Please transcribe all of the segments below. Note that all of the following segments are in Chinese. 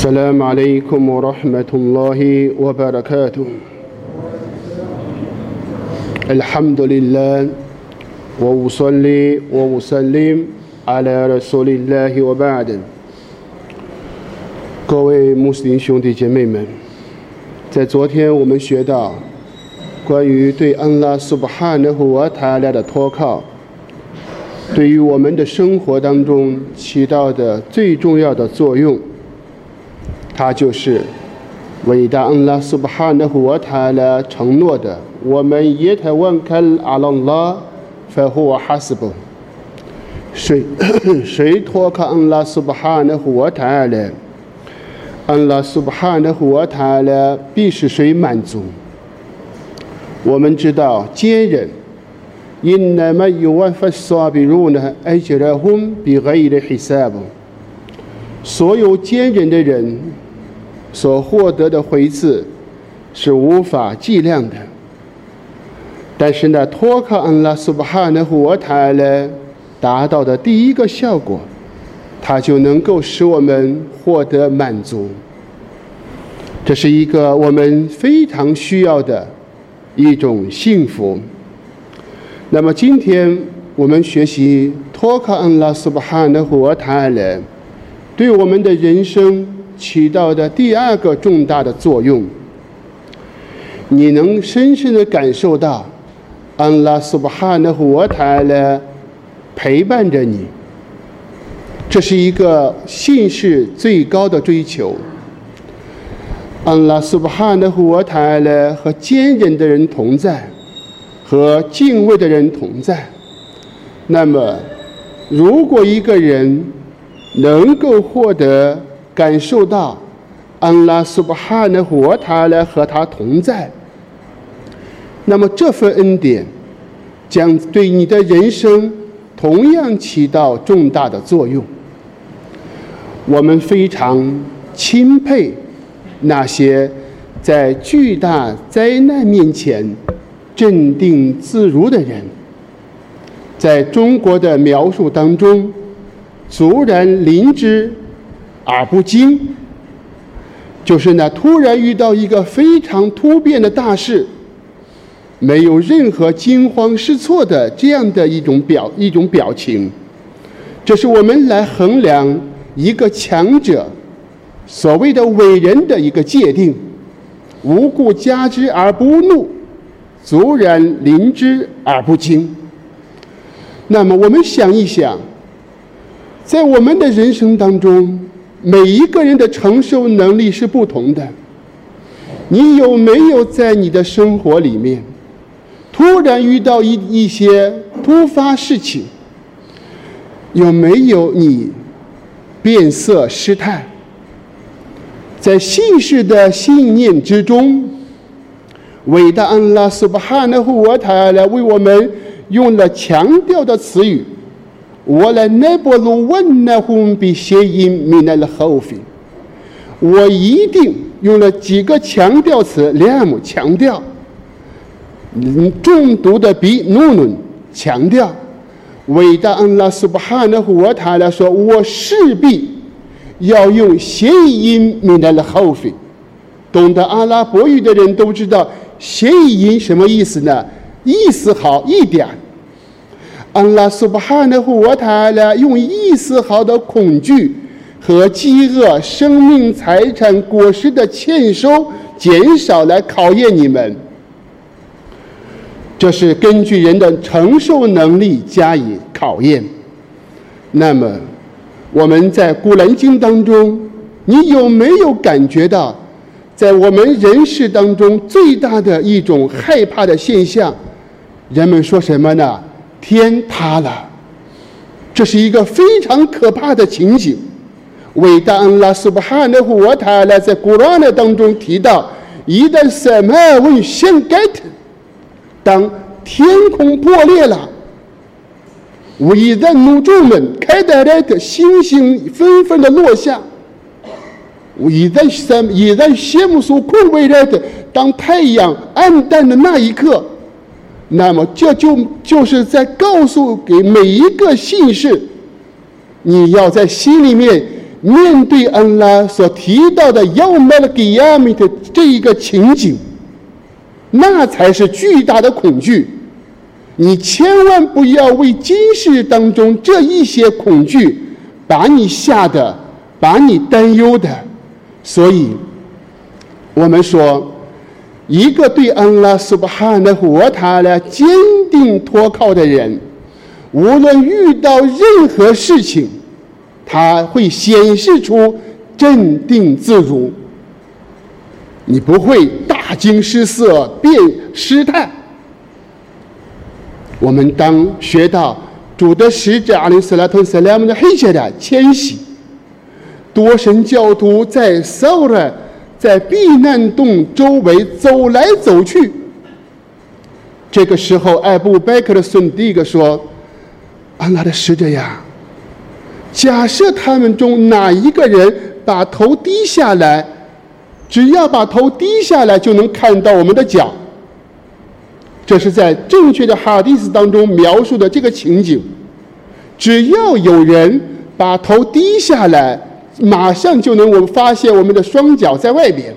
السلام عليكم ورحمة الله وبركاته الحمد لله وأصلي وأسلم على رسول الله وبعد 各位穆斯林兄弟姐妹们，在昨天我们学到关于对安拉苏布哈纳胡瓦塔拉的托靠，对于我们的生活当中起到的最重要的作用。 他就是伟大安拉苏巴哈纳胡瓦塔拉承诺的，我们耶特万卡阿朗拉法胡瓦哈斯布，谁 谁托靠安拉苏巴哈纳胡瓦塔拉，安拉苏巴哈纳胡瓦塔拉必使谁满足。我们知道坚忍，因那么有万法萨比如呢，而且呢，hun 比格伊的 hisab，所有坚忍的人。所获得的回赐是无法计量的，但是呢，托靠安拉苏巴哈纳胡瓦塔勒达到的第一个效果，它就能够使我们获得满足。这是一个我们非常需要的一种幸福。那么，今天我们学习托卡安拉苏巴哈纳胡瓦塔勒，对我们的人生。起到的第二个重大的作用，你能深深的感受到安拉苏巴哈纳胡瓦塔勒陪伴着你，这是一个信士最高的追求。安拉苏巴哈纳胡瓦塔勒和坚忍的人同在，和敬畏的人同在。那么，如果一个人能够获得，感受到安拉苏巴哈的活他来和他同在，那么这份恩典将对你的人生同样起到重大的作用。我们非常钦佩那些在巨大灾难面前镇定自如的人。在中国的描述当中，卒然临之。而不惊，就是呢，突然遇到一个非常突变的大事，没有任何惊慌失措的这样的一种表一种表情，这是我们来衡量一个强者所谓的伟人的一个界定：无故加之而不怒，卒然临之而不惊。那么，我们想一想，在我们的人生当中。每一个人的承受能力是不同的。你有没有在你的生活里面，突然遇到一一些突发事情？有没有你变色失态？在信士的信念之中，伟大安拉苏巴哈纳胡瓦塔来为我们用了强调的词语。我来那波路问那红比谐音米那了后 fin，我一定用了几个强调词，两么强调，嗯，中毒的比努努强调，伟大安拉苏巴哈纳胡瓦塔来说，我势必要用谐音米那了后悔懂得阿拉伯语的人都知道谐音什么意思呢？意思好一点。安拉苏巴哈纳胡瓦塔拉用一丝毫的恐惧和饥饿、生命、财产、果实的欠收减少来考验你们，这是根据人的承受能力加以考验。那么，我们在古兰经当中，你有没有感觉到，在我们人世当中最大的一种害怕的现象？人们说什么呢？天塌了，这是一个非常可怕的情景。伟大恩拉苏巴哈纳胡瓦塔拉在古兰的当中提到：一旦什么问掀盖特，当天空破裂了，一旦怒众们开得来的星星纷纷的落下，一旦什一旦羡慕所困未来的，当太阳暗淡的那一刻。那么，这就就是在告诉给每一个信士，你要在心里面面对安拉所提到的要卖了给亚米的这一个情景，那才是巨大的恐惧。你千万不要为今世当中这一些恐惧把你吓得、把你担忧的。所以，我们说，一个对安拉苏巴汗的活他的坚定托靠的人，无论遇到任何事情。他会显示出镇定自如，你不会大惊失色、变失态。我们当学到主的使者阿里斯拉特·塞拉姆的黑切的迁徙，多神教徒在扫尔在避难洞周围走来走去。这个时候，艾布·贝克的孙第一个说：“安拉的使者呀！”假设他们中哪一个人把头低下来，只要把头低下来就能看到我们的脚。这是在正确的哈迪斯当中描述的这个情景。只要有人把头低下来，马上就能我们发现我们的双脚在外边。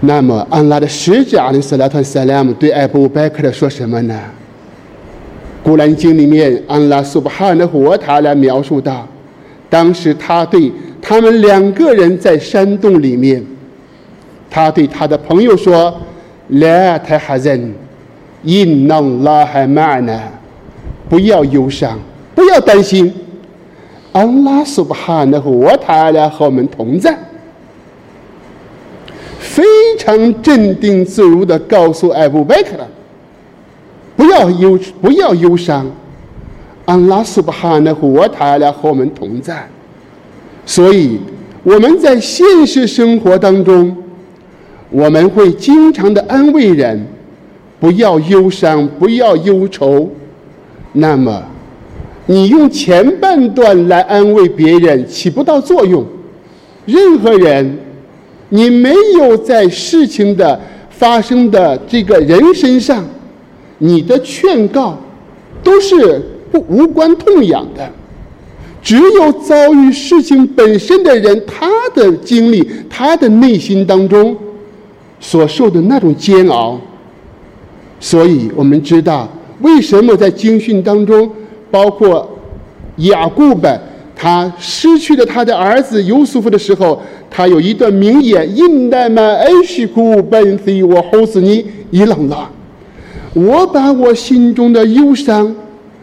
那么安拉的使者阿里斯拉特·萨拉姆对艾布·拜克的说什么呢？古兰经里面，安拉苏巴哈的活塔来描述到，当时他对他们两个人在山洞里面，他对他的朋友说：“来，太哈人，因能拉海玛呢，不要忧伤，不要担心，安拉苏巴哈的活塔来和我们同在。”非常镇定自如的告诉艾布贝克了。不要忧，不要忧伤，安拉苏巴哈的活塔来和我们同在。所以我们在现实生活当中，我们会经常的安慰人，不要忧伤，不要忧愁。那么，你用前半段来安慰别人起不到作用。任何人，你没有在事情的发生的这个人身上。你的劝告都是不无关痛痒的，只有遭遇事情本身的人，他的经历，他的内心当中所受的那种煎熬。所以我们知道，为什么在经训当中，包括雅各本，他失去了他的儿子尤素夫的时候，他有一段名言：“印代曼恩西库本西我吼死你伊朗拉。”我把我心中的忧伤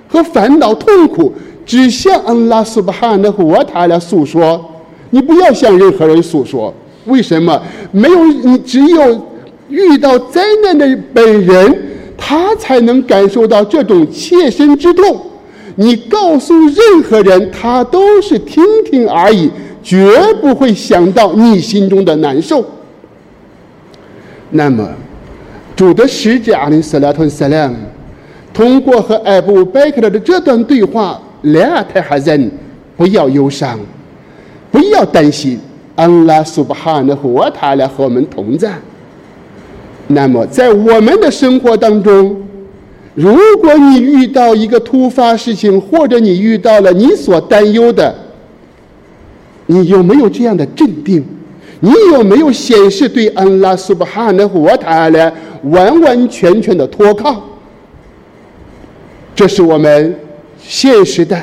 和烦恼、痛苦只向安拉苏巴哈的和他来诉说。你不要向任何人诉说，为什么？没有你，只有遇到灾难的本人，他才能感受到这种切身之痛。你告诉任何人，他都是听听而已，绝不会想到你心中的难受。那么。主的使者阿里斯拉特萨拉姆通过和艾布贝克的这段对话，两太哈人不要忧伤，不要担心，安拉苏巴哈的和他来和我们同在。那么，在我们的生活当中，如果你遇到一个突发事情，或者你遇到了你所担忧的，你有没有这样的镇定？你有没有显示对安拉苏巴哈的和他来？完完全全的托靠，这是我们现实的。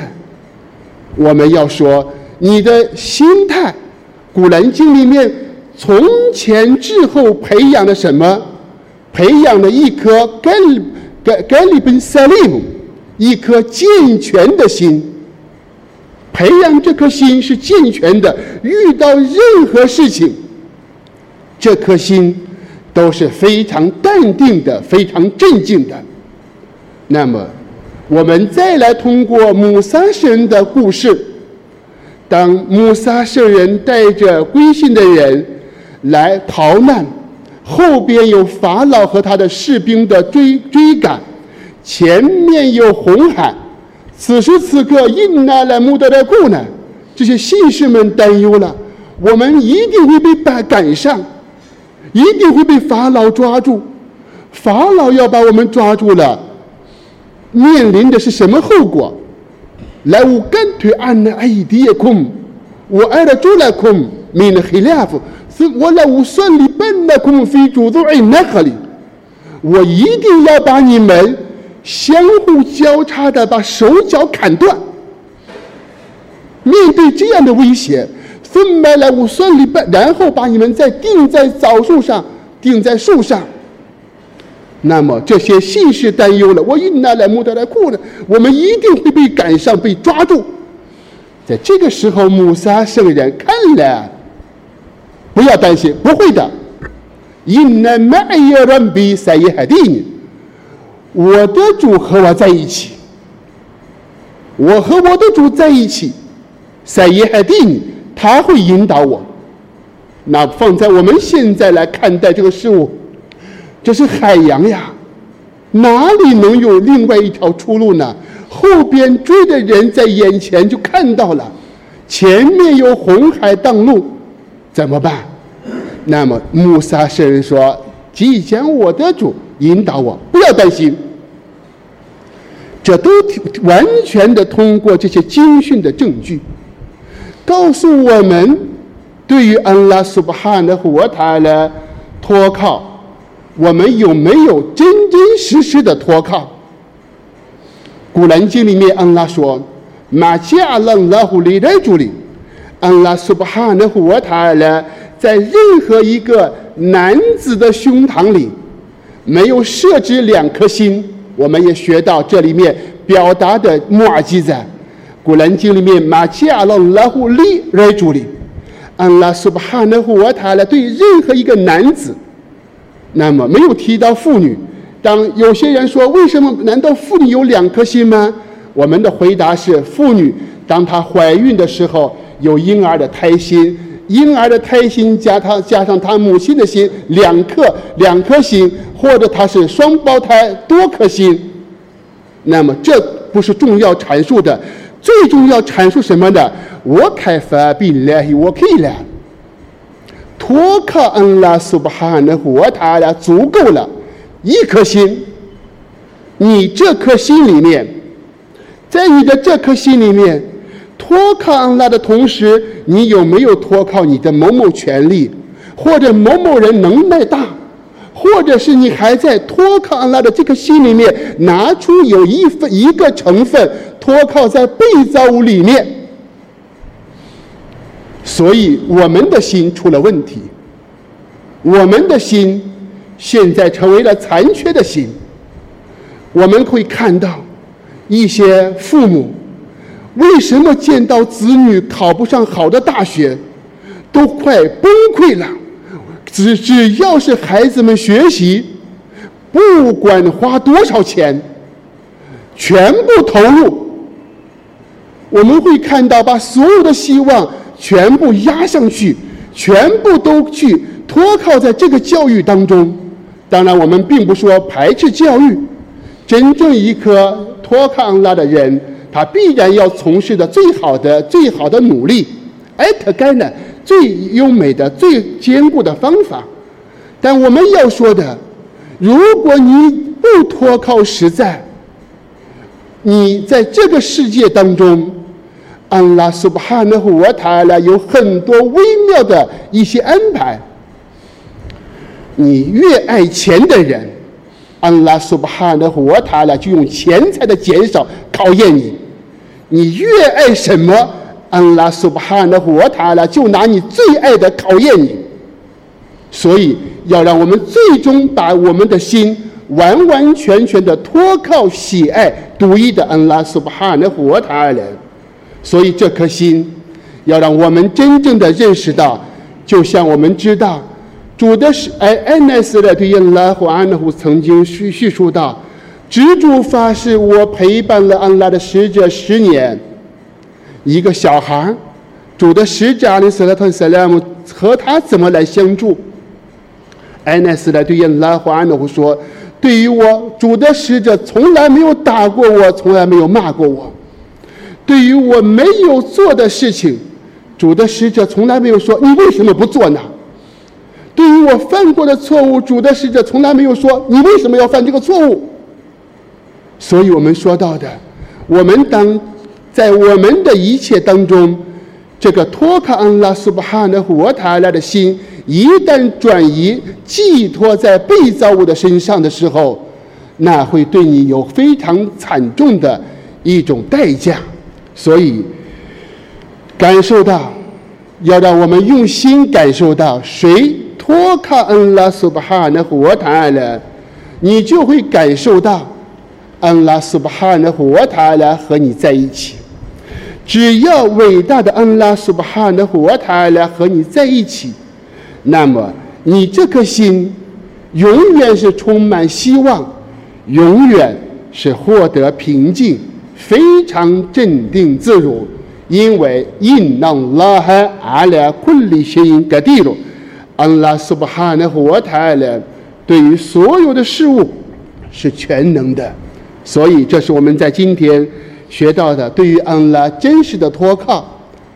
我们要说，你的心态，《古兰经》里面从前至后培养了什么？培养了一颗根盖盖里本萨利姆，一颗健全的心。培养这颗心是健全的，遇到任何事情，这颗心。都是非常淡定的，非常镇静的。那么，我们再来通过穆萨圣人的故事，当穆萨圣人带着归信的人来逃难，后边有法老和他的士兵的追追赶，前面有红海。此时此刻，应纳莱穆德勒固呢？这些信士们担忧了，我们一定会被赶赶上，一定会被法老抓住。法老要把我们抓住了，面临的是什么后果？干迪也空，我空，黑夫。صلبنكم في جذوع النخل 我一定要把你们相互交叉的把手脚砍断。面对这样的威胁，分麦来我算礼拜，然后把你们再钉在枣树上，钉在树上。那么这些信士担忧了，我一拿来木头来库呢，我们一定会被赶上，被抓住。在这个时候，穆萨圣人看了， 不要担心，不会的。因那麦耶人比赛耶海蒂，我的主和我在一起，我和我的主在一起，赛耶海蒂，他会引导我。那放在我们现在来看待这个事物。这是海洋呀，哪里能有另外一条出路呢？后边追的人在眼前就看到了，前面有红海挡路，怎么办？那么穆萨圣人说：“即将我的主引导我，不要担心。”这都完全的通过这些经训的证据，告诉我们，对于安拉苏巴哈的活塔的托靠。我们有没有真真实实的托靠？古兰经里面，安拉说：“马加朗拉胡里来主里，安拉苏巴哈的活塔尔呢，在任何一个男子的胸膛里，没有设置两颗心。”我们也学到这里面表达的木尔基在古兰经里面，马加朗拉胡里来主里，安拉苏巴哈的活塔了，对任何一个男子。那么没有提到妇女。当有些人说：“为什么？难道妇女有两颗心吗？”我们的回答是：妇女当她怀孕的时候，有婴儿的胎心，婴儿的胎心加他加上他母亲的心，两颗两颗心，或者他是双胞胎多颗心。那么这不是重要阐述的，最重要阐述什么的？我开发比来，我可以来。托靠安拉苏巴哈的活塔了，足够了，一颗心。你这颗心里面，在你的这颗心里面，托靠安拉的同时，你有没有托靠你的某某权利，或者某某人能耐大，或者是你还在托靠安拉的这颗心里面，拿出有一份一个成分托靠在被造物里面？所以，我们的心出了问题。我们的心现在成为了残缺的心。我们会看到一些父母为什么见到子女考不上好的大学，都快崩溃了。只只要是孩子们学习，不管花多少钱，全部投入。我们会看到把所有的希望。全部压上去，全部都去托靠在这个教育当中。当然，我们并不说排斥教育。真正一颗托靠安拉的人，他必然要从事的最好的、最好的努力，艾特干的最优美的、最坚固的方法。但我们要说的，如果你不托靠实在，你在这个世界当中。安拉苏巴哈纳胡瓦塔拉有很多微妙的一些安排。你越爱钱的人，安拉苏巴哈纳胡瓦塔拉就用钱财的减少考验你；你越爱什么，安拉苏巴哈的活塔拉就拿你最爱的考验你。所以，要让我们最终把我们的心完完全全的托靠喜爱独一的安拉苏巴哈的活塔拉。所以这颗心，要让我们真正的认识到，就像我们知道，主的是哎艾奈斯的对安拉和安拉曾经叙叙述到，执主发誓，我陪伴了安拉的使者十年，一个小孩主的使者阿里斯拉特塞拉姆和他怎么来相助？艾奈斯来对安拉和安拉胡说，对于我主的使者从来没有打过我，从来没有骂过我。对于我没有做的事情，主的使者从来没有说你为什么不做呢？对于我犯过的错误，主的使者从来没有说你为什么要犯这个错误。所以我们说到的，我们当在我们的一切当中，这个托卡安拉苏巴哈纳胡塔拉的心一旦转移寄托在被造物的身上的时候，那会对你有非常惨重的一种代价。所以，感受到，要让我们用心感受到，谁托卡恩拉苏巴哈纳胡塔拉，你就会感受到。安拉苏巴哈纳胡瓦塔拉和你在一起，只要伟大的安拉苏巴哈纳胡瓦塔拉和你在一起，那么你这颗心永远是充满希望，永远是获得平静，非常镇定自如。因为因让拉哈阿拉昆里谐音格地罗，安拉苏巴哈纳胡瓦塔拉对于所有的事物是全能的。所以，这是我们在今天学到的对于安拉真实的托靠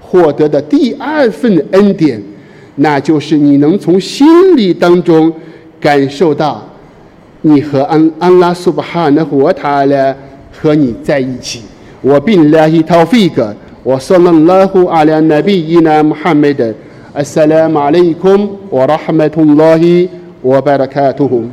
获得的第二份恩典，那就是你能从心里当中感受到你和安安拉苏巴哈纳和他呢和你在一起。我并拉希陶费格，我说了拉胡阿拉那比伊那穆罕默德，阿萨拉马里库姆，我拉哈麦图拉希，我拜了卡图。